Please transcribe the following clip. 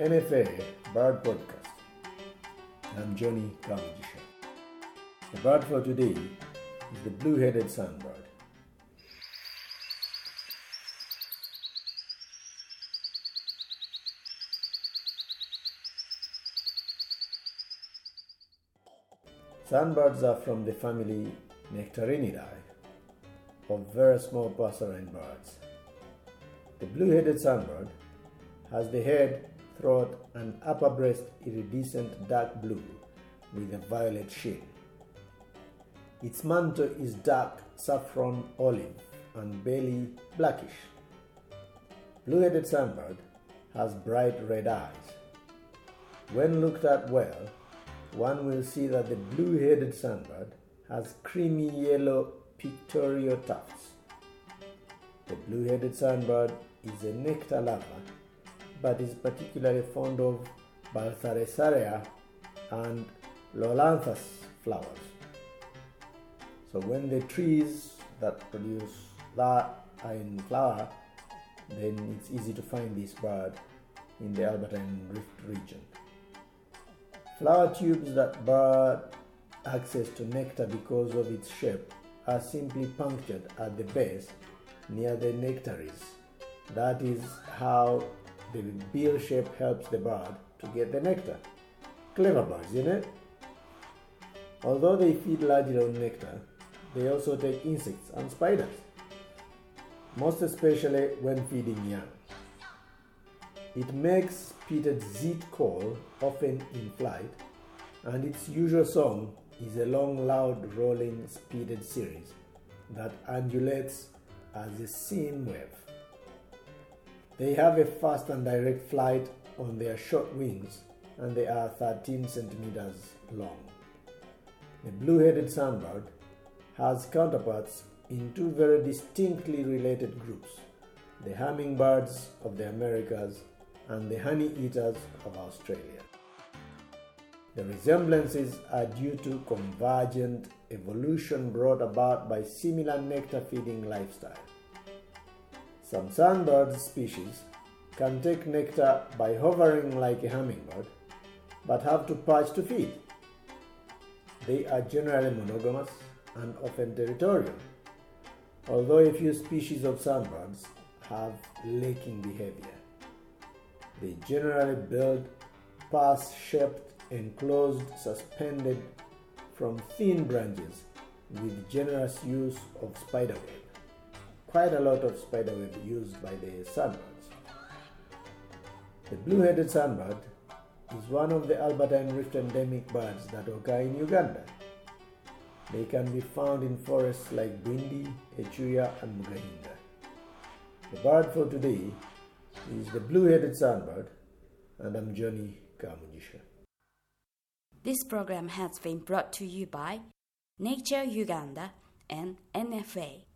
NFA Bird Podcast. I'm Johnny Kamujisha. The bird for today is the blue-headed sunbird. Sunbirds are from the family Nectariniidae of very small passerine birds. The blue-headed sunbird has the head, throat, and upper breast iridescent dark blue with a violet sheen. Its mantle is dark saffron olive and belly blackish. Blue-headed sunbird has bright red eyes. When looked at well, one will see that the blue-headed sunbird has creamy yellow pectoral tufts. The blue-headed sunbird is a nectar lover, but is particularly fond of Balthasaria and Lolanthus flowers. So when the trees that produce that are in flower, then it's easy to find this bird in the Albertine Rift region. Flower tubes that bird access to nectar because of its shape are simply punctured at the base near the nectaries. That is how the bill shape helps the bird to get the nectar. Clever birds, isn't it? Although they feed largely on nectar, they also take insects and spiders, most especially when feeding young. It makes pitted zit call often in flight, and its usual song is a long, loud, rolling, speeded series that undulates as a sine wave. They have a fast and direct flight on their short wings, and they are 13 centimeters long. The blue headed sunbird has counterparts in two very distinctly related groups the hummingbirds of the Americas and the honey eaters of Australia. The resemblances are due to convergent evolution brought about by similar nectar feeding lifestyle. Some sunbird species can take nectar by hovering like a hummingbird, but have to perch to feed. They are generally monogamous and often territorial, although a few species of sunbirds have lekking behavior. They generally build purse shaped, enclosed, suspended from thin branches with generous use of spiderweb. Quite a lot of spiderweb used by the sunbirds. The blue headed sunbird is one of the Albertine Rift endemic birds that occur in Uganda. They can be found in forests like Bwindi, Echuya, and Mugahinga. The bird for today is the blue-headed sunbird, and I'm Johnny Kamujisha. This program has been brought to you by Nature Uganda and NFA.